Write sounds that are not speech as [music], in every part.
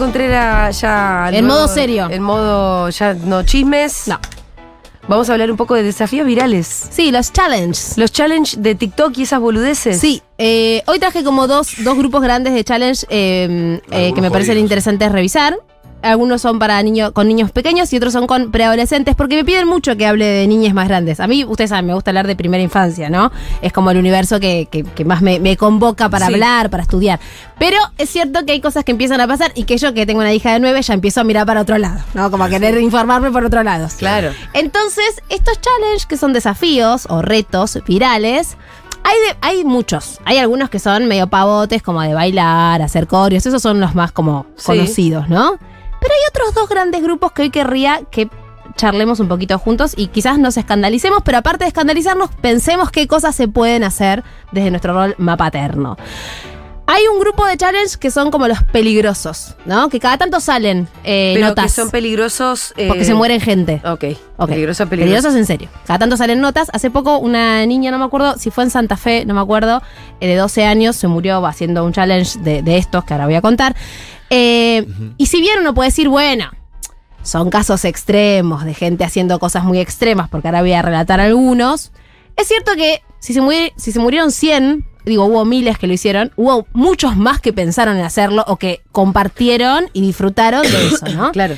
Contreras ya. En luego- modo serio. En modo ya no chismes. No. Vamos a hablar un poco de desafíos virales. Sí, los challenges. Los challenge de TikTok y esas boludeces. Sí, eh, hoy traje como dos, dos grupos grandes de challenge eh, eh, que me parecen interesantes revisar. Algunos son para niños con niños pequeños y otros son con preadolescentes, porque me piden mucho que hable de niñas más grandes. A mí, ustedes saben, me gusta hablar de primera infancia, ¿no? Es como el universo que, que- que más me, me convoca para Sí. hablar, para estudiar. Pero es cierto que hay cosas que empiezan a pasar y que yo, que tengo una hija de nueve, ya empiezo a mirar para otro lado, ¿no? Como a querer informarme por otro lado. Claro. Entonces, estos challenges que son desafíos o retos virales, hay, de- hay muchos. Hay algunos que son medio pavotes, como de bailar, hacer coreos, esos son los más como Sí. conocidos, ¿no? Pero hay otros dos grandes grupos que hoy querría que charlemos un poquito juntos y quizás nos escandalicemos, pero aparte de escandalizarnos, pensemos qué cosas se pueden hacer desde nuestro rol mapaterno. Hay un grupo de challenge que son como los peligrosos, ¿no? Que cada tanto salen eh, Pero notas. que son peligrosos. eh, porque se mueren gente. Ok. Ok. Peligrosos, peligrosos. Peligrosos en serio. Cada tanto salen notas. Hace poco una niña, no me acuerdo si fue en Santa Fe, no me acuerdo, eh, de 12 años, se murió haciendo un challenge de, de estos que ahora voy a contar. Eh, Y si bien uno puede decir, bueno, son casos extremos de gente haciendo cosas muy extremas, porque ahora voy a relatar algunos, es cierto que si se, muri- si se murieron 100, digo, hubo miles que lo hicieron, hubo muchos más que pensaron en hacerlo o que compartieron y disfrutaron de eso, ¿no? [coughs] Claro.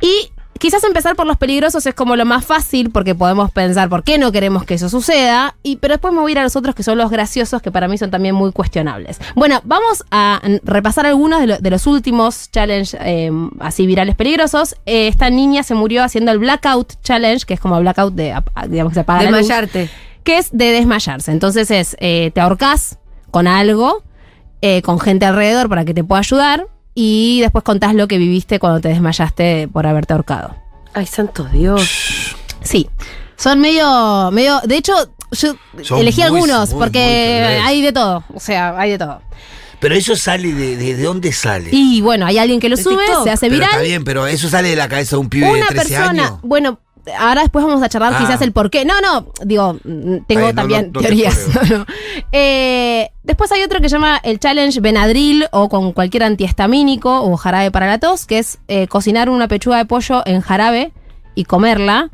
Y quizás empezar por los peligrosos es como lo más fácil porque podemos pensar por qué no queremos que eso suceda, y, pero después me voy a ir a los otros que son los graciosos que para mí son también muy cuestionables. Bueno, vamos a repasar algunos de, lo- de los últimos challenge eh, así virales peligrosos. Eh, esta niña se murió haciendo el Blackout Challenge, que es como blackout de, digamos, que se apaga la luz, Desmayarte. que es de desmayarse. Entonces es, eh, te ahorcas con algo, con gente alrededor para que te pueda ayudar, y después contás lo que viviste cuando te desmayaste por haberte ahorcado. Ay, santo Dios. Sí. Son medio, medio, de hecho, yo Son elegí muy- algunos muy, porque muy hay de todo, o sea, hay de todo. Pero eso sale de, de, de dónde sale. Y bueno, hay alguien que lo sube, TikTok. se hace pero está viral. bien, pero eso sale de la cabeza de un pibe Una de 13 persona, años. bueno, ahora después vamos a charlar Ah. quizás el por qué. No, no, digo, mm, tengo también no, no te teorías. [laughs] Eh, después hay otro que se llama el challenge Benadryl o con cualquier antihistamínico o jarabe para la tos, que es eh, cocinar una pechuga de pollo en jarabe y comerla.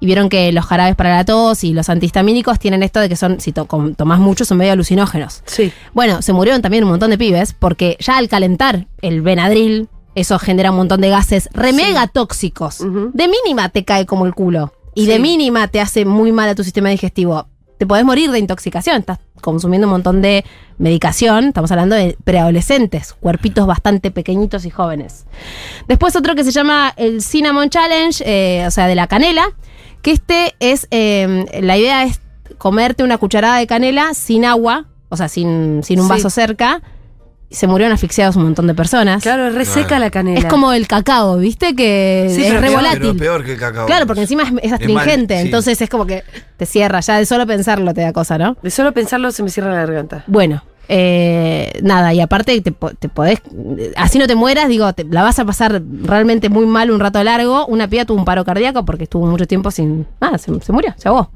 Y vieron que los jarabes para la tos y los antihistamínicos tienen esto de que son, si to- tomás mucho, son medio alucinógenos. Sí. Bueno, se murieron también un montón de pibes porque ya al calentar el Benadryl, eso genera un montón de gases re mega tóxicos. De mínima te cae como el culo. Y de Sí. mínima te hace muy mal a tu sistema digestivo. Te podés morir de intoxicación. Estás consumiendo un montón de medicación. Estamos hablando de preadolescentes, cuerpitos bastante pequeñitos y jóvenes. Después otro que se llama el Cinnamon Challenge, eh, o sea, de la canela. Que este es, eh, la idea es comerte una cucharada de canela sin agua, o sea, sin, sin un Sí. vaso cerca. Se murieron asfixiados un montón de personas. Claro, es reseca la canela. Es como el cacao, ¿viste? Que Sí, es pero re peor, volátil. Pero peor que el cacao. Claro, porque encima es, es astringente, mal, sí. entonces es como que te cierra, ya de solo pensarlo te da cosa, ¿no? De solo pensarlo se me cierra la garganta. Bueno, eh, nada, y aparte te, te podés, así no te mueras, digo, te- la vas a pasar realmente muy mal un rato largo. Una piba tuvo un paro cardíaco porque estuvo mucho tiempo sin... Ah, se, se murió, se ahogó.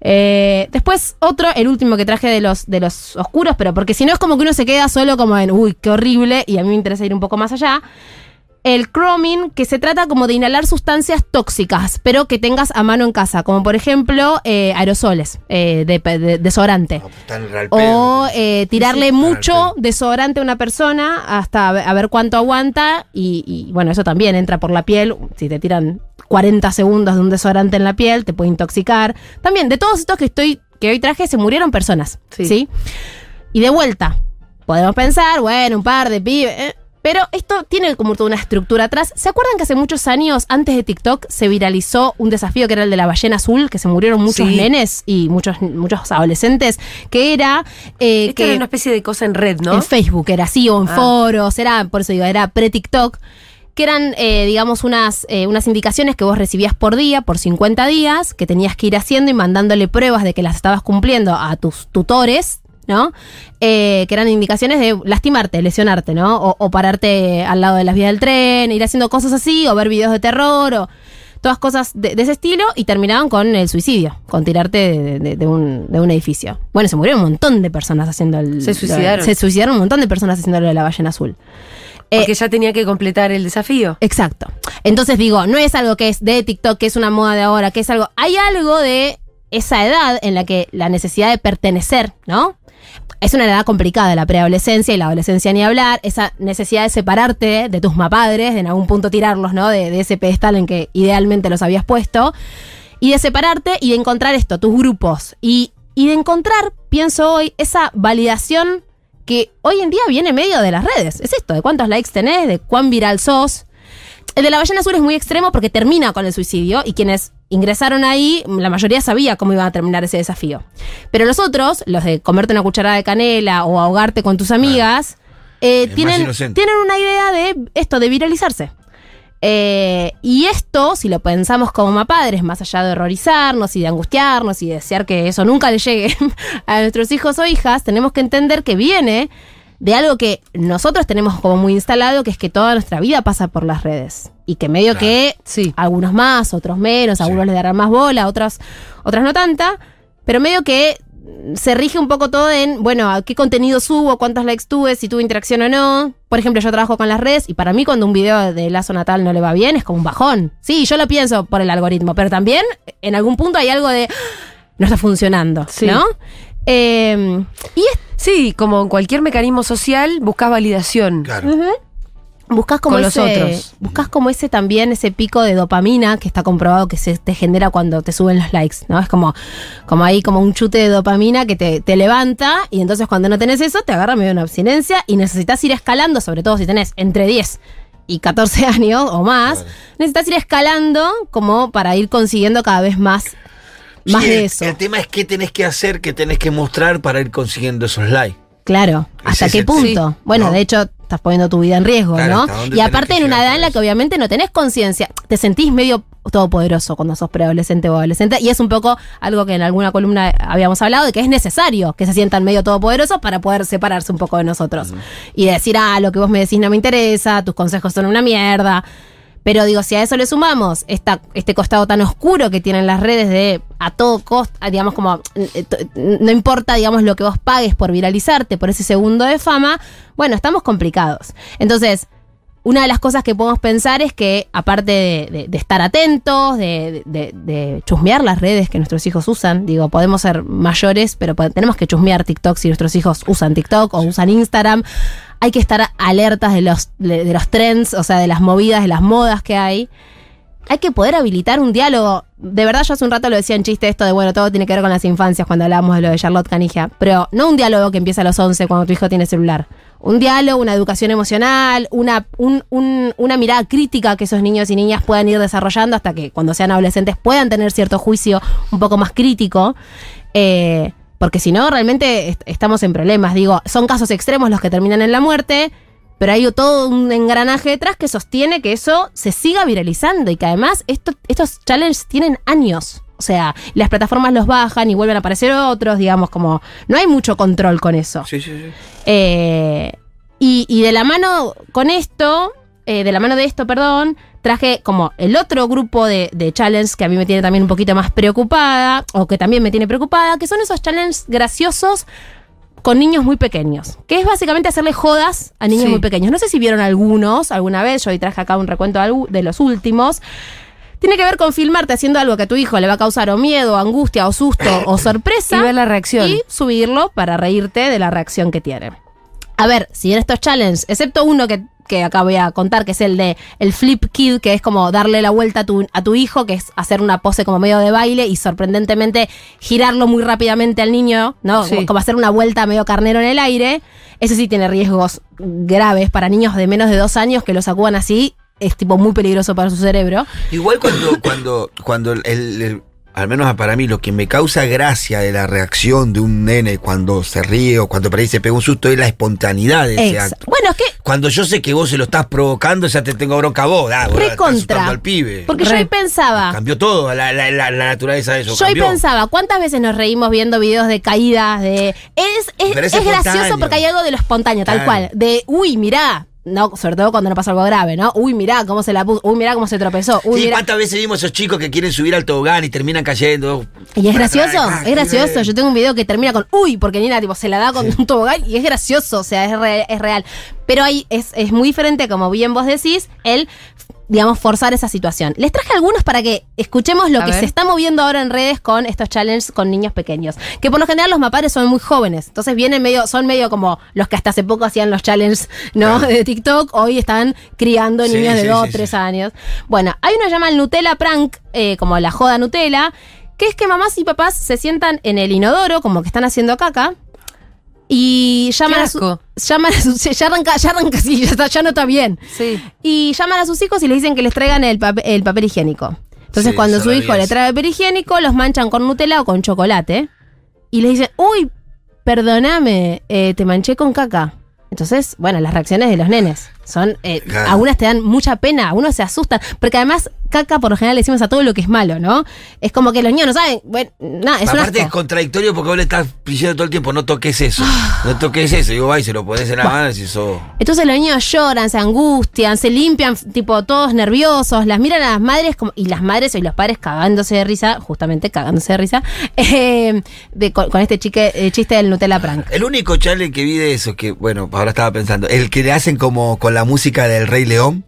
Eh, después otro, el último que traje de los, de los oscuros, pero porque si no es como que uno se queda solo como en, uy, qué horrible, y a mí me interesa ir un poco más allá. El croming, que se trata como de inhalar sustancias tóxicas, pero que tengas a mano en casa, como por ejemplo eh, aerosoles, eh, de, de- desodorante. No, pues, O eh, tirarle Sí, mucho desodorante a una persona hasta a ver, a ver cuánto aguanta. Y, y, bueno, eso también entra por la piel. Si te tiran 40 segundos de un desodorante en la piel, te puede intoxicar. También, de todos estos que estoy, que hoy traje, se murieron personas. Sí. Sí. Y de vuelta, podemos pensar, bueno, un par de pibes. Pero esto tiene como toda una estructura atrás. ¿Se acuerdan que hace muchos años, antes de TikTok, se viralizó un desafío que era el de la ballena azul, que se murieron muchos Sí. nenes y muchos, muchos adolescentes? Que era eh, que era una especie de cosa en red, ¿no? en Facebook era así, o en Ah. foros, era, por eso digo, era pre-TikTok, que eran, eh, digamos, unas, eh, unas indicaciones que vos recibías por día, por 50 días, que tenías que ir haciendo y mandándole pruebas de que las estabas cumpliendo a tus tutores, ¿no? Eh, que eran indicaciones de lastimarte, lesionarte, ¿no? O, o pararte al lado de las vías del tren, ir haciendo cosas así, o ver videos de terror, o todas cosas de, de ese estilo, y terminaban con el suicidio, con tirarte de, de- de un, de un edificio. Bueno, se murieron un montón de personas haciendo el... Se suicidaron. Se suicidaron un montón de personas haciendo lo de la ballena azul. Eh, Porque ya tenía que completar el desafío. Exacto. Entonces digo, no es algo que es de TikTok, que es una moda de ahora, que es algo. Hay algo de esa edad en la que la necesidad de pertenecer, ¿no? Es una edad complicada, la preadolescencia y la adolescencia ni hablar, esa necesidad de separarte de tus mapadres, de en algún punto tirarlos, ¿no? De, de ese pedestal en que idealmente los habías puesto, y de separarte y de encontrar esto, tus grupos, y, y de encontrar, pienso hoy, esa validación que hoy en día viene medio de las redes. Es esto, de cuántos likes tenés, de cuán viral sos. El de la ballena azul es muy extremo porque termina con el suicidio y quienes ingresaron ahí, la mayoría sabía cómo iba a terminar ese desafío. Pero los otros, los de comerte una cucharada de canela o ahogarte con tus amigas, eh, tienen, tienen una idea de esto, de viralizarse. Eh, y esto, si lo pensamos como mapadres, más allá de horrorizarnos y de angustiarnos y de desear que eso nunca le llegue [laughs] a nuestros hijos o hijas, tenemos que entender que viene de algo que nosotros tenemos como muy instalado, que es que toda nuestra vida pasa por las redes. Y que medio Claro. que Sí. algunos más, otros menos, algunos le darán más bola, otras, otras no tanta, pero medio que se rige un poco todo en, bueno, a qué contenido subo, cuántos likes tuve, si tuve interacción o no. Por ejemplo, yo trabajo con las redes y para mí cuando un video de lazo natal no le va bien es como un bajón. Sí, yo lo pienso por el algoritmo, pero también en algún punto hay algo de, "Ah, no está funcionando, Sí. ¿no? Eh, y es- Sí, como en cualquier mecanismo social, buscas validación. Claro. Buscas como Con los ese, otros. buscas como ese también, ese pico de dopamina que está comprobado que se te genera cuando te suben los likes, ¿no? Es como, como ahí como un chute de dopamina que te, te levanta y entonces cuando no tenés eso te agarra medio una abstinencia y necesitas ir escalando, sobre todo si tenés entre 10 y 14 [laughs] años o más, necesitas ir escalando como para ir consiguiendo cada vez más, más Sí, de el- eso. El tema es qué tenés que hacer, qué tenés que mostrar para ir consiguiendo esos likes. Claro, ¿hasta qué punto? sí, bueno, ¿no? de hecho, estás poniendo tu vida en riesgo, Claro, ¿no? ¿hasta dónde Y aparte en una edad en la que obviamente no tenés conciencia, te sentís medio todopoderoso cuando sos preadolescente o adolescente, y es un poco algo que en alguna columna habíamos hablado, de que es necesario que se sientan medio todopoderosos para poder separarse un poco de nosotros. Y decir, ah, lo que vos me decís no me interesa, tus consejos son una mierda. Pero digo, si a eso le sumamos esta, este costado tan oscuro que tienen las redes de a todo costo, digamos como, eh, t- no importa, digamos, lo que vos pagues por viralizarte, por ese segundo de fama, bueno, estamos complicados. Entonces, una de las cosas que podemos pensar es que, aparte de, de- de estar atentos, de, de- chusmear las redes que nuestros hijos usan, digo, podemos ser mayores, pero tenemos que chusmear TikTok si nuestros hijos usan TikTok o usan Instagram. Hay que estar alertas de los, de, los trends, o sea, de las movidas, de las modas que hay. Hay que poder habilitar un diálogo. De verdad, yo hace un rato lo decía en chiste esto de, bueno, todo tiene que ver con las infancias cuando hablábamos de lo de Charlotte Canigia. Pero no un diálogo que empieza a los 11 cuando tu hijo tiene celular. Un diálogo, una educación emocional, una, un- un- una mirada crítica que esos niños y niñas puedan ir desarrollando hasta que cuando sean adolescentes puedan tener cierto juicio un poco más crítico. Eh, porque si no, realmente est- estamos en problemas. Digo, son casos extremos los que terminan en la muerte, pero hay todo un engranaje detrás que sostiene que eso se siga viralizando y que además esto- estos challenges tienen años. O sea, las plataformas los bajan y vuelven a aparecer otros, digamos, como no hay mucho control con eso. Sí, sí, sí. Eh, y, y de la mano con esto, eh, de la mano de esto, perdón, traje como el otro grupo de, de challenge que a mí me tiene también un poquito más preocupada, o que también me tiene preocupada, que son esos challenges graciosos con niños muy pequeños, que es básicamente hacerle jodas a niños Sí. muy pequeños. No sé si vieron algunos alguna vez, yo hoy traje acá un recuento de los últimos. Tiene que ver con filmarte haciendo algo que a tu hijo le va a causar o miedo, angustia, o susto, o [coughs] sorpresa Y ver la reacción. y subirlo para reírte de la reacción que tiene. A ver, si en estos challenges, excepto uno que, que acá voy a contar, que es el de el flip kid, que es como darle la vuelta a tu, a tu hijo, que es hacer una pose como medio de baile y sorprendentemente girarlo muy rápidamente al niño, ¿no? Sí. Como, como hacer una vuelta medio carnero en el aire. Ese sí tiene riesgos graves para niños de menos de dos años que lo sacudan así. Es tipo muy peligroso para su cerebro. Igual cuando, cuando, cuando el, el- al menos para mí, lo que me causa gracia de la reacción de un nene cuando se ríe o cuando por ahí se pega un susto es la espontaneidad de ese acto. Bueno, es que Cuando yo sé que vos se lo estás provocando, ya te tengo bronca a vos. Ah, recontra. al pibe. Porque yo ahí pensaba. Cambió todo, la, la- la- la naturaleza de eso. Yo ahí cambió. pensaba, ¿cuántas veces nos reímos viendo videos de caídas? De. Es, es, gracioso espontáneo. porque hay algo de lo espontáneo, tal Claro. cual. De, uy, mirá. No, sobre todo cuando no pasa algo grave, ¿no? Uy, mirá cómo se la puso. Uy, mirá cómo se tropezó. Uy, Sí, mirá. ¿cuántas veces vimos esos chicos que quieren subir al tobogán y terminan cayendo? Y es gracioso, Ah, es gracioso. Yo tengo un video que termina con uy, porque Nina tipo se la da con un tobogán y es gracioso, o sea, es, re- es real. Pero ahí es, es muy diferente, como bien vos decís, el digamos, forzar esa situación. Les traje algunos para que escuchemos lo A que ver. se está moviendo ahora en redes con estos challenges con niños pequeños. Que por lo general los mapares son muy jóvenes. Entonces vienen medio, son medio como los que hasta hace poco hacían los challenges, ¿no? Claro. De TikTok. Hoy están criando Sí, niños de sí, 2, sí, 3 sí. años. Bueno, hay uno que llama el Nutella Prank, eh, como la joda Nutella, que es que mamás y papás se sientan en el inodoro, como que están haciendo caca, y llaman a, su, llaman a sus. [laughs] Ya arranca, ya arranca así, ya, está- ya no está bien. Sí. Y llaman a sus hijos y les dicen que les traigan el, papel- el papel higiénico. Entonces, Sí, cuando su hijo le trae papel higiénico, los manchan con Nutella o con chocolate. Y les dicen, uy, perdóname, eh, te manché con caca. Entonces, bueno, las reacciones de los nenes son. eh, Claro. Algunas te dan mucha pena, uno se asusta. Porque además, caca por lo general le decimos a todo lo que es malo, ¿no? Es como que los niños no saben. Bueno, nada, es un Aparte es contradictorio porque vos le estás diciendo todo el tiempo, no toques eso, no toques eso. Y vos vas y se lo pones en la mano y oh. Entonces los niños lloran, se angustian, se limpian, tipo todos nerviosos, las miran a las madres como, y las madres y los padres cagándose de risa, justamente cagándose de risa, [laughs] eh, de- con, con este chique, eh, chiste del Nutella prank. El único challenge que vi de eso, que bueno, ahora estaba pensando, el que le hacen como con la música del Rey León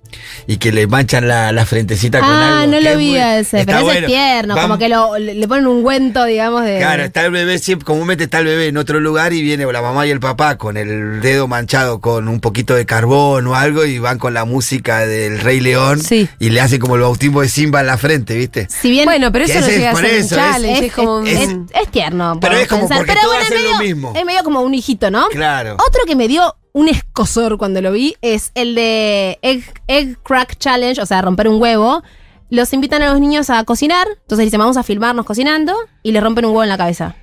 y que le manchan la, la frentecita con algo. Ah, no lo vi muy- a ese, pero ese bueno. es tierno, Van- como que lo, le ponen un ungüento, digamos, de... Claro, está el bebé siempre, comúnmente está el bebé en otro lugar y viene la mamá y el papá con el dedo manchado con un poquito de carbón o algo y van con la música del Rey León Sí. y le hacen como el bautismo de Simba en la frente, ¿viste? Si bien Bueno, pero eso no llega a por ser eso, es- challenge, es, es, como es- es tierno. Pero es como pensar. porque Pero todos bueno, lo medio- mismo. Es medio como un hijito, ¿no? Claro. Otro que me dio un escosor cuando lo vi es el de Egg, egg Crack Challenge, o sea, romper un huevo. Los invitan a los niños a cocinar, entonces dicen, vamos a filmarnos cocinando, y les rompen un huevo en la cabeza.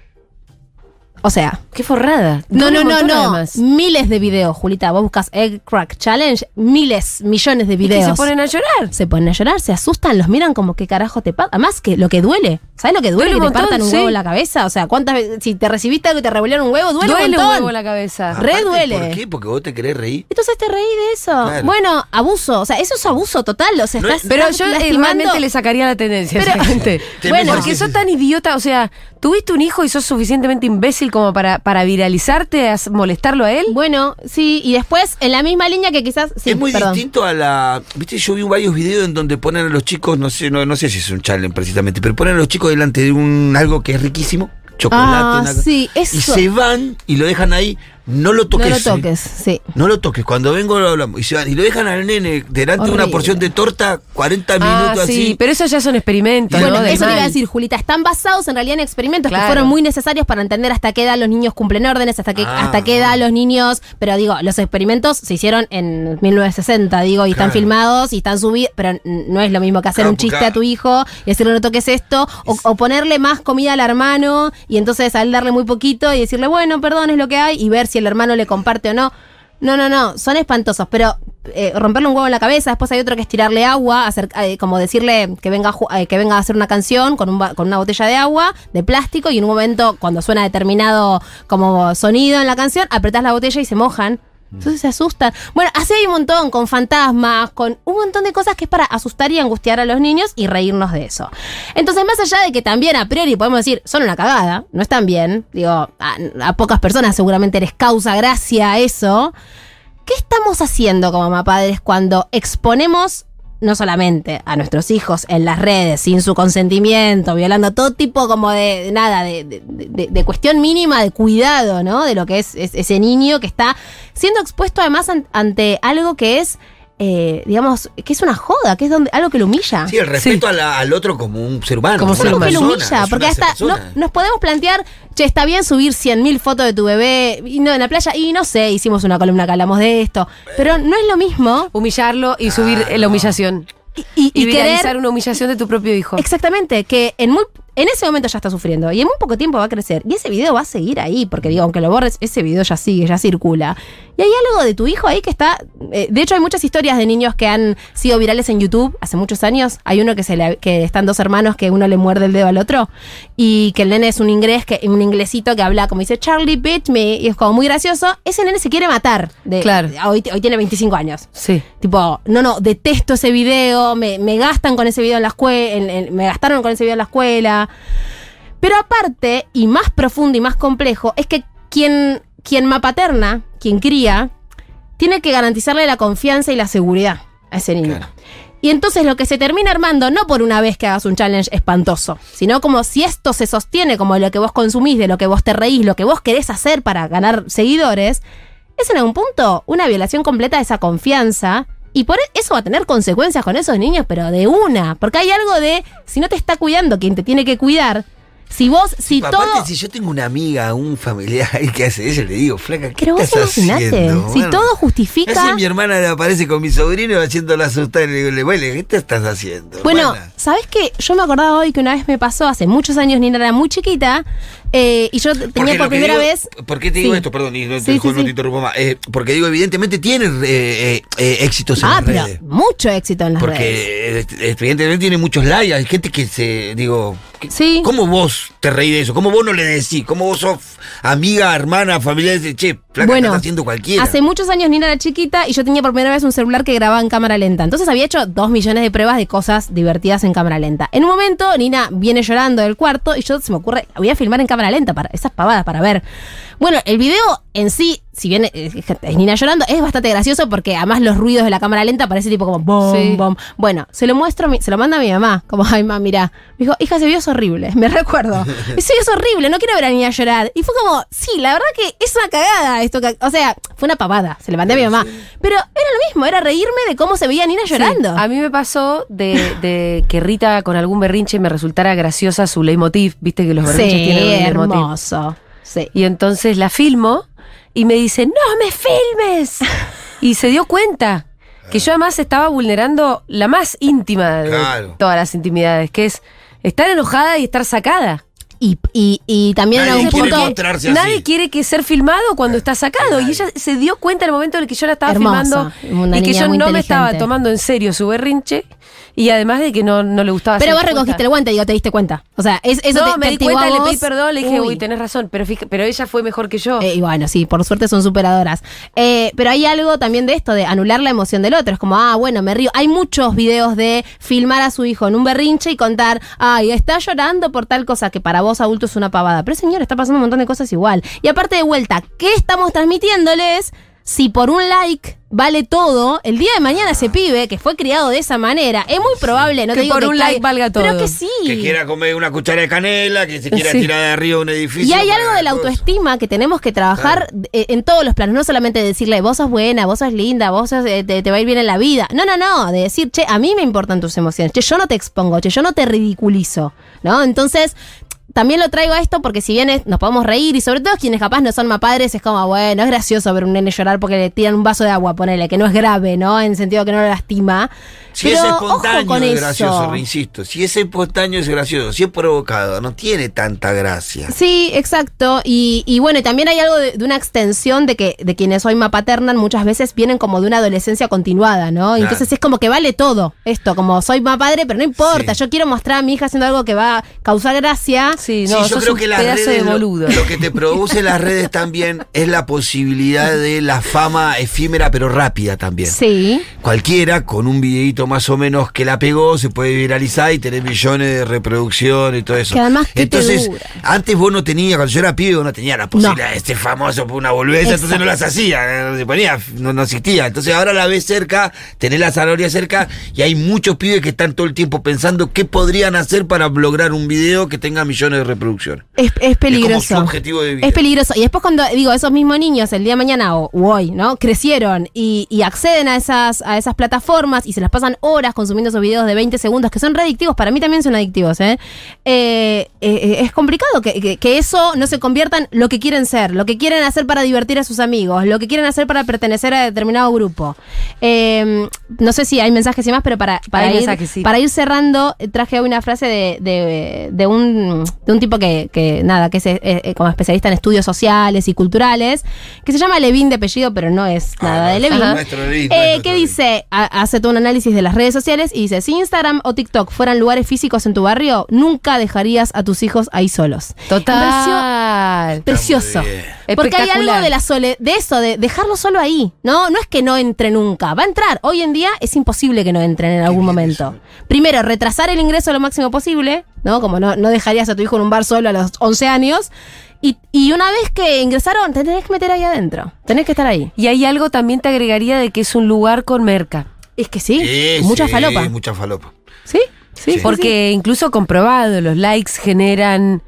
O sea, Qué forrada. no, no, no, no. además. Miles de videos, Julita. Vos buscas Egg Crack Challenge, miles, millones de Y que videos. se ponen a llorar. Se ponen a llorar, se asustan, los miran como qué carajo te pasa. Además que lo que duele. ¿Sabes lo que duele? Duele que te montón, partan un sí. huevo en la cabeza. O sea, ¿cuántas veces? Si te recibiste algo y te revolvieron un huevo, duele, Duele un huevo en la cabeza. Re Aparte, duele. ¿Por qué? Porque vos te querés reír. Entonces te reí de eso. Claro. Bueno, abuso. O sea, eso es abuso total. O sea, No estás, es- Pero estás yo eh, lastimando- realmente le sacaría la tendencia a Pero- esa gente. [laughs] Te bueno, porque sos tan idiota, o sea, tuviste un hijo y sos suficientemente imbécil como para, para viralizarte, molestarlo a él. Bueno, sí. Y después, en la misma línea que quizás. Sí, es muy perdón. distinto a la. Viste, yo vi varios videos en donde ponen a los chicos, no sé, no, no sé si es un challenge precisamente, pero ponen a los chicos delante de un algo que es riquísimo, chocolate, Ah, una sí, eso. y se van y lo dejan ahí, no lo No toques. lo ¿eh? toques, sí. No lo toques, cuando vengo lo hablamos. Y se van, y lo dejan al nene delante de una porción de torta, 40 Ah, minutos sí, así. pero eso ya son experimentos, Bueno, ¿no? Eso te iba a decir, Julita. Están basados en realidad en experimentos Claro. que fueron muy necesarios para entender hasta qué edad los niños cumplen órdenes, hasta qué, Ah. hasta qué edad los niños. Pero digo, los experimentos se hicieron en 1960, digo, y están filmados y están subidos. Pero no es lo mismo que hacer Claro, un chiste a tu hijo y decirle no toques esto, o, o ponerle más comida al hermano y entonces al darle muy poquito y decirle, bueno, perdón, es lo que hay, y ver el hermano le comparte o no. No, no, no, son espantosos, pero eh, romperle un huevo en la cabeza, después hay otro que es tirarle agua, hacer, eh, como decirle que venga, eh, que venga a hacer una canción con, un, con una botella de agua, de plástico, y en un momento, cuando suena determinado como sonido en la canción, apretás la botella y se mojan. Entonces se asustan. Bueno, así hay un montón, con fantasmas, con un montón de cosas que es para asustar y angustiar a los niños y reírnos de eso. Entonces, más allá de que también a priori podemos decir, son una cagada, no están bien, digo, a, pocas personas seguramente les causa gracia eso. ¿Qué estamos haciendo como mapadres cuando exponemos no solamente a nuestros hijos en las redes, sin su consentimiento, violando todo tipo como de, nada, de, de- cuestión mínima de cuidado, ¿no? De lo que es, es ese niño que está siendo expuesto además an- ante algo que es, eh, digamos, que es una joda, que es donde, algo que lo humilla. Sí, el respeto la- al otro como un ser humano. Como ser algo que lo humano. persona, humilla, es porque hasta no- nos podemos plantear, che, está bien subir 100.000 fotos de tu bebé y no, en la playa, y no sé, hicimos una columna que hablamos de esto, pero no es lo mismo. Humillarlo y subir Ah, la humillación. Y, y- Y, y viralizar querer una humillación de tu propio hijo. Exactamente, que en muy en ese momento ya está sufriendo y en muy poco tiempo va a crecer. Y ese video va a seguir ahí, porque digo, aunque lo borres, ese video ya sigue, ya circula. Y hay algo de tu hijo ahí que está. eh, de hecho, hay muchas historias de niños que han sido virales en YouTube hace muchos años. Hay uno que se le, que están dos hermanos que uno le muerde el dedo al otro. Y que el nene es un inglés, que, un inglesito que habla como dice Charlie bit me. Y es como muy gracioso. Ese nene se quiere matar. De, Claro. Hoy, hoy tiene 25 años. Sí. Tipo, no, no, detesto ese video, me, me gastan con ese video en la escuela, me gastaron con ese video en la escuela. Pero aparte, y más profundo y más complejo, es que quien, quien mapaterna, quien cría, tiene que garantizarle la confianza y la seguridad a ese niño. Claro. Y entonces lo que se termina armando, no por una vez que hagas un challenge espantoso, sino como si esto se sostiene como lo que vos consumís, de lo que vos te reís, lo que vos querés hacer para ganar seguidores, es en algún punto una violación completa de esa confianza. Y por e- eso va a tener consecuencias con esos niños, pero de una. Porque hay algo de, si no te está cuidando quien te tiene que cuidar, si vos, si Aparte, todo... si yo tengo una amiga, un familiar [laughs] que hace eso, le digo, flaca, ¿qué Pero vos estás haciendo? si Bueno, todo justifica... Casi mi hermana aparece con mi sobrino haciéndola asustar y le digo, "Le- bueno, ¿qué te estás haciendo? Bueno, hermana?". ¿sabes qué? Yo me acordaba hoy que una vez me pasó, hace muchos años, Nina era muy chiquita, eh, y yo tenía por primera digo- vez... ¿Por qué te digo Sí. esto? Perdón, y no, te, Sí, sí, no te interrumpo más. Eh, porque digo, evidentemente tiene eh, eh, eh, éxitos en Ah, las pero redes. mucho éxito en las redes. Porque eh, evidentemente tiene muchos likes. Hay gente que se, digo, ¿qué- Sí. ¿cómo vos te reís de eso? ¿Cómo vos no le decís? ¿Cómo vos sos amiga, hermana, familiar? de Che, flaca, Bueno, estás haciendo cualquiera. Hace muchos años Nina era chiquita y yo tenía por primera vez un celular que grababa en cámara lenta. Entonces había hecho dos millones de pruebas de cosas divertidas en cámara lenta. En un momento Nina viene llorando del cuarto y yo se me ocurre, voy a filmar en cámara lenta para esas pavadas para ver. Bueno, el video en sí, si bien eh, es Nina llorando, es bastante gracioso porque además los ruidos de la cámara lenta parece tipo como bom, Sí. bom. Bueno, se lo muestro, a mi- se lo manda a mi mamá, como, ay, mamá, mira. Me dijo, hija, ese video es horrible, [laughs] me recuerdo. [laughs] Ese video es horrible, no quiero ver a niña llorar. Y fue como, sí, la verdad que es una cagada esto que, o sea, fue una pavada, se le mandé a mi mamá. Pero era lo mismo, era reírme de cómo se veía a Nina llorando. Sí, A mí me pasó de, de que Rita con algún berrinche me resultara graciosa su leitmotiv. Viste que los berrinches tienen un leitmotiv. hermoso. Sí. Y entonces la filmo y me dice, no me filmes. [laughs] y se dio cuenta que yo además estaba vulnerando la más íntima de Claro. todas las intimidades, que es estar enojada y estar sacada. Y, y, y también en Nadie algún quiere punto. así. Nadie quiere que ser filmado cuando está sacado. Y ella se dio cuenta en el momento en el que yo la estaba Hermosa, filmando y que yo no me estaba tomando en serio su berrinche. Y además de que no, no le gustaba Pero vos recogiste el guante, digo, te diste cuenta. O sea, es, eso no, te, me te di cuenta, le pedí perdón, le dije, uy, Uy. tenés razón, pero, fija- pero ella fue mejor que yo. Eh, y bueno, sí, por suerte son superadoras. Eh, pero hay algo también de esto, de anular la emoción del otro. Es como, ah, bueno, me río. Hay muchos videos de filmar a su hijo en un berrinche y contar, ay, está llorando por tal cosa que para vos adulto es una pavada. Pero señor, está pasando un montón de cosas igual. Y aparte de vuelta, ¿qué estamos transmitiéndoles? Si por un like vale todo, el día de mañana ese pibe que fue criado de esa manera, es muy probable, no Que te digo por que un like valga Pero todo. que sí. Que quiera comer una cuchara de canela, que se quiera Sí. tirar de arriba de un edificio. Y hay algo de la autoestima que tenemos que trabajar eh, en todos los planos, no solamente decirle vos sos buena, vos sos linda, vos sos, eh, te, te va a ir bien en la vida. No, no, no, de decir, che, a mí me importan tus emociones, che, yo no te expongo, che, yo no te ridiculizo, ¿no? Entonces, también lo traigo a esto porque si bien es- nos podemos reír y sobre todo quienes capaz no son más padres es como, bueno, es gracioso ver un nene llorar porque le tiran un vaso de agua, ponele, que no es grave, ¿no? En el sentido que no lo lastima. Si Pero es ojo con es eso. gracioso, insisto. Si es espontáneo es gracioso. Si es provocado, no tiene tanta gracia. Sí, exacto. Y, y bueno, también hay algo de, de una extensión de que de quienes hoy mapaternan muchas veces vienen como de una adolescencia continuada, ¿no? Y Entonces es como que vale todo esto, como soy padre, pero no importa, Sí. yo quiero mostrar a mi hija haciendo algo que va a causar gracia Sí, Sí, no, yo sos creo que las redes, de lo- boludo. Lo, que te produce las redes [laughs] también es la posibilidad de la fama efímera pero rápida también. Sí. Cualquiera con un videito más o menos que la pegó se puede viralizar y tener millones de reproducciones y todo eso. Que además, ¿qué te entonces, dura? antes vos no tenías, cuando yo era pibe, vos no tenías la posibilidad de ser famoso por una boludez, entonces no las hacía, no se ponía, no, no existía. Entonces ahora la ves cerca, tenés la zanahoria cerca y hay muchos pibes que están todo el tiempo pensando qué podrían hacer para lograr un video que tenga millones de reproducciones. Es, es peligroso. su objetivo de vida. Es peligroso. Y después cuando digo, esos mismos niños el día de mañana o, o hoy, ¿no? Crecieron y, y acceden a esas, a esas plataformas y se las pasan horas consumiendo esos videos de 20 segundos que son readictivos, para mí también son adictivos, ¿eh? Eh, eh, es complicado que, que- que eso no se convierta en lo que quieren ser, lo que quieren hacer para divertir a sus amigos, lo que quieren hacer para pertenecer a determinado grupo. Eh, no sé si hay mensajes y más, pero para, para, ir, mensajes, sí. para ir cerrando, eh, traje hoy una frase de, de, de un, de un tipo que, que, nada, que es eh, eh, como especialista en estudios sociales y culturales, que se llama Levin de apellido, pero no es Ah, nada no, de Levin. Levin, Eh, que dice, ha- hace todo un análisis de las redes sociales y dice, si Instagram o TikTok fueran lugares físicos en tu barrio, nunca dejarías a tus hijos ahí solos. Total. Precioso. Porque hay algo de la sole de eso, de dejarlo solo ahí. No, no es que no entre nunca. Va a entrar. Hoy en día es imposible que no entren en algún momento. eso. Primero, retrasar el ingreso lo máximo posible, ¿no? Como no, no dejarías a tu hijo en un bar solo a los 11 años. Y, y una vez que ingresaron, te tenés que meter ahí adentro. Tenés que estar ahí. Y hay algo también te agregaría de que es un lugar con merca. Es que sí, Sí, mucha sí, falopa. Mucha falopa. ¿Sí? Sí, Sí. Porque incluso comprobado, los likes generan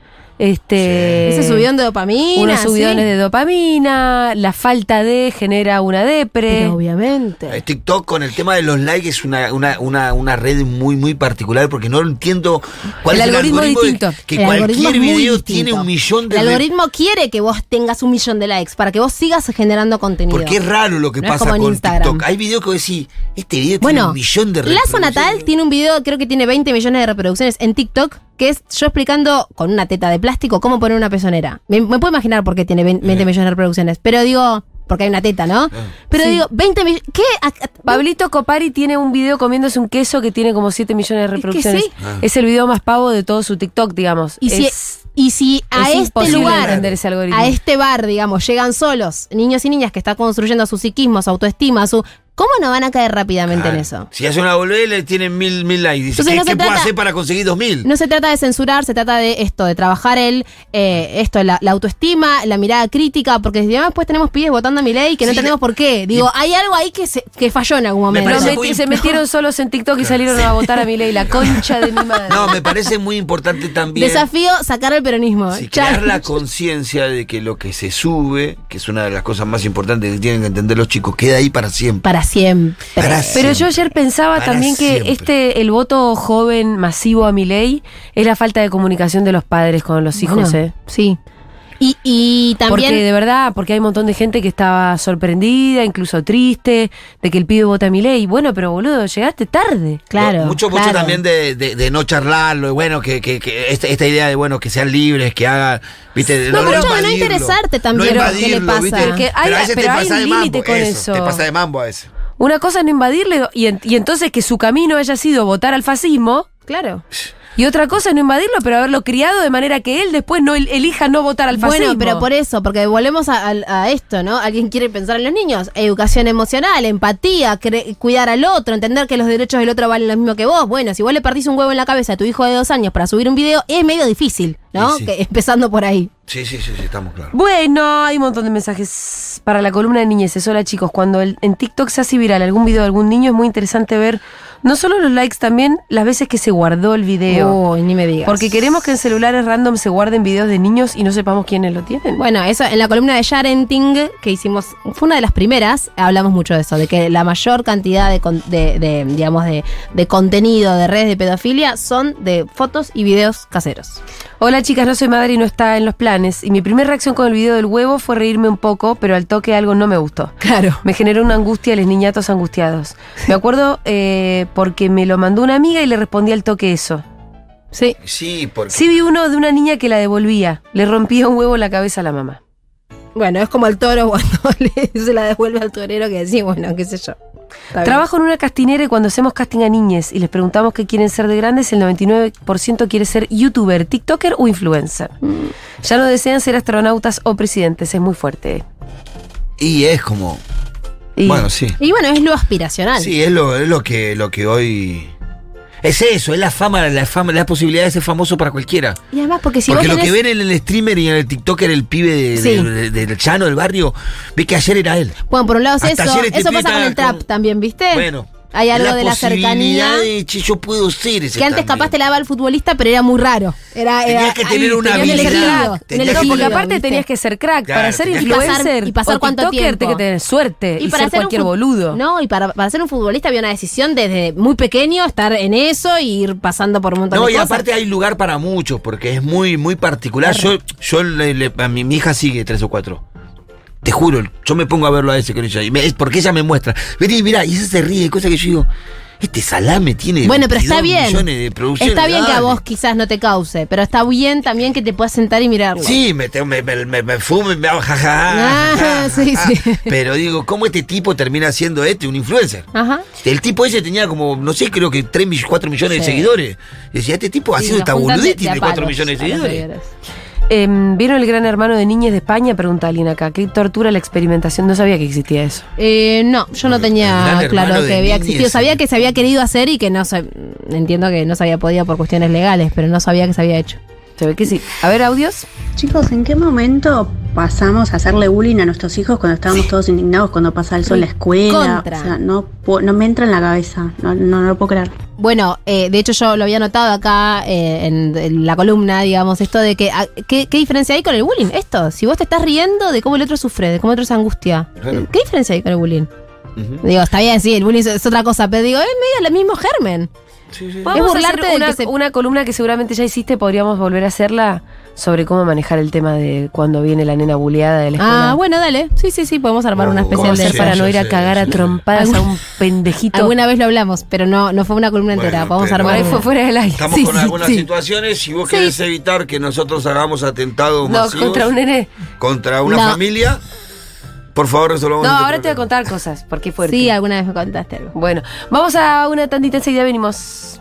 este Ese subidón de dopamina. unos subidones sí. de dopamina, la falta de genera una depre. Pero obviamente. Eh, TikTok con el tema de los likes es una, una, una, una red muy, muy particular porque no entiendo cuál El es algoritmo el algoritmo. de- distinto. que El cualquier video distinto. tiene un millón de El re- algoritmo quiere que vos tengas un millón de likes para que vos sigas generando contenido. Porque es raro lo que No pasa como en con Instagram. TikTok. Hay videos que vos decís, este video tiene un millón de Lazo reproducciones. Natal tiene un video, creo que tiene 20 millones de reproducciones en TikTok, que es yo explicando con una teta de plástico cómo poner una pezonera. Me, me puedo imaginar por qué tiene 20, 20 millones de reproducciones, pero digo, porque hay una teta, ¿no? Pero Sí. digo, 20 millones. ¿Qué? Pablito Copari tiene un video comiéndose un queso que tiene como 7 millones de que reproducciones. sí. Ah. Es el video más pavo de todo su TikTok, digamos. Y si, Es- y si a es este lugar, entender ese algoritmo. a este bar, digamos, llegan solos niños y niñas que están construyendo su psiquismo, su autoestima, su. ¿Cómo no van a caer rápidamente en eso? Si hace una boludez le tienen mil, mil likes. Dice, Entonces ¿qué, no puedo trata- hacer para conseguir dos mil? No se trata de censurar, se trata de esto, de trabajar el, eh, esto, la, la autoestima, la mirada crítica, porque si además después tenemos pibes votando a mi ley que no Sí, entendemos por qué. Digo, hay algo ahí que, se, que falló en algún Me momento. Muy- se metieron solos en TikTok y salieron a votar a mi ley, la concha de mi madre. [laughs] No, me parece muy importante también. Desafío sacar el peronismo. Sí, crear la [laughs] conciencia de que lo que se sube, que es una de las cosas más importantes que tienen que entender los chicos, queda ahí para siempre. Para siempre. Para Pero yo siempre. ayer pensaba Para también que siempre. este, el voto joven masivo a mi ley es la falta de comunicación de los padres con los hijos, Bueno, ¿eh? Sí. Y, y Porque también. de verdad, porque hay un montón de gente que estaba sorprendida, incluso triste, de que el pibe vota a mi ley. Bueno, pero boludo, llegaste tarde. claro. Mucho, mucho claro. también de, de- de no charlarlo, y bueno, que, que- que esta, esta idea de bueno que sean libres, que hagan, viste, de No, mucho de no invadirlo. interesarte también no que le pasa. ¿viste? Porque hay- pero a veces pero te hay pasa un de límite mambo, con eso. Te pasa de mambo a veces. Una cosa es no invadirle y, en- y entonces que su camino haya sido votar al fascismo. Claro. Y otra cosa es no invadirlo, pero haberlo criado de manera que él después no el- elija no votar al fascismo. Bueno, pero por eso, porque volvemos a, a- a esto, ¿no? Alguien quiere pensar en los niños. Educación emocional, empatía, cre- cuidar al otro, entender que los derechos del otro valen lo mismo que vos. Bueno, si vos le partís un huevo en la cabeza a tu hijo de dos años para subir un video, es medio difícil, ¿no? Sí, sí. Que- empezando por ahí. Sí, sí, sí, sí, estamos claros. Bueno, hay un montón de mensajes para la columna de niñeces. Hola chicos, cuando el- en TikTok se hace viral algún video de algún niño es muy interesante ver no solo los likes, también las veces que se guardó el video. Uy, ni me digas. Porque queremos que en celulares random se guarden videos de niños y no sepamos quiénes lo tienen. Bueno, eso en la columna de Sharenting que hicimos, fue una de las primeras, hablamos mucho de eso, de que la mayor cantidad de, de- de, digamos, de, de contenido de redes de pedofilia son de fotos y videos caseros. Hola chicas, no soy madre y no está en los planes. Y mi primera reacción con el video del huevo fue reírme un poco, pero al toque algo no me gustó. Claro. Me generó una angustia a los niñatos angustiados. Me acuerdo eh, porque me lo mandó una amiga y le respondí al toque eso. Sí. Sí, porque Sí vi uno de una niña que la devolvía. Le rompía un huevo en la cabeza a la mamá. Bueno, es como el toro [laughs] cuando le, se la devuelve al torero que decís, bueno, qué sé yo. Está bien. Trabajo en una castinera y cuando hacemos casting a niñes y les preguntamos qué quieren ser de grandes, el 99% quiere ser youtuber, tiktoker o influencer. Mm. Ya no desean ser astronautas o presidentes, es muy fuerte. Y es como. Y- Bueno, sí. Y bueno, es lo aspiracional. Sí, es lo, es lo que, lo que hoy. Es eso, es la fama, la fama, la posibilidad de ser famoso para cualquiera. Y además, porque si Porque vos lo tenés- que ven en el streamer y en el TikToker, el pibe de- Sí. de- de- del llano del barrio, ve que ayer era él. Bueno, por un lado es Hasta eso. este Eso pasa con el trap con- también, ¿viste? Bueno. Hay algo de la cercanía. de, che, yo puedo ser ese Que antes también. capaz te la daba el futbolista, pero era muy raro. Era, Tenías que tener ahí, una habilidad. No, porque aparte ¿viste? tenías que ser crack. Claro, para ser influencer y pasar o cuánto tiempo. que tener suerte y, para ser cualquier boludo. No, y para, para ser un futbolista había una decisión desde muy pequeño estar en eso y ir pasando por un montón No, de y cosas. aparte hay lugar para muchos, porque es muy, muy particular. Yo, yo le- le- a mi, mi hija sigue tres o cuatro. Te juro, yo me pongo a verlo a ese con ella. Y me- es porque ella me muestra. Vení, mirá, y ella se ríe, cosa que yo digo, este salame tiene. Bueno, pero está 22 bien. millones de producciones, Está bien que a vos quizás no te cause, pero está bien también que te puedas sentar y mirarlo. Sí, me, me, me, me, me fumo y me hago jajaja. Ah, jajaja, [laughs] sí, jajaja. sí. Pero digo, ¿cómo este tipo termina siendo este, un influencer? Ajá. El tipo ese tenía como, no sé, creo que 3, 4 millones de seguidores. Y decía, este tipo haciendo lo esta boludez de- tiene de a 4 palos millones de seguidores. Em, ¿Vieron el gran hermano de niñas de España? Pregunta alguien acá. ¿Qué tortura la experimentación? No sabía que existía eso. Eh, no, yo no tenía claro que había existido. Sabía que se había querido hacer y que no se. Entiendo que no se había podido por cuestiones legales, pero no sabía que se había hecho. Se ve que sí. A ver, audios. Chicos, ¿en qué momento pasamos a hacerle bullying a nuestros hijos cuando estábamos todos indignados cuando pasa el sol en la escuela? Contra. O sea, no, no me entra en la cabeza, no, no, no lo puedo creer. Bueno, eh, de hecho yo lo había notado acá eh, en, en la columna, digamos, esto de que ah, ¿qué, qué diferencia hay con el bullying? Esto, si vos te estás riendo de cómo el otro sufre, de cómo el otro se angustia, Claro. ¿qué diferencia hay con el bullying? Digo, está bien, sí, el bullying es, es otra cosa, pero digo, es medio el mismo germen. Podemos burlarte hacer de una, que se- una columna que seguramente ya hiciste, podríamos volver a hacerla sobre cómo manejar el tema de cuando viene la nena buleada de la escuela. Ah, bueno, dale. Sí, sí, sí, podemos armar Oh, una ¿Cómo especial de sí, para sí, no ir a sí, cagar a trompadas a un [laughs] pendejito? Alguna vez lo hablamos, pero no, no fue una columna entera. Bueno, Podemos pero- armar. Ahí fue fuera del aire. Estamos Sí, con sí, algunas sí. situaciones. Si vos Sí. querés evitar que nosotros hagamos atentados No, masivos contra un nene. contra una No. familia, por favor resolvamos No, este ahora te voy a contar cosas, porque fuerte. Sí, alguna vez me contaste algo. Bueno, vamos a una tandita enseguida venimos.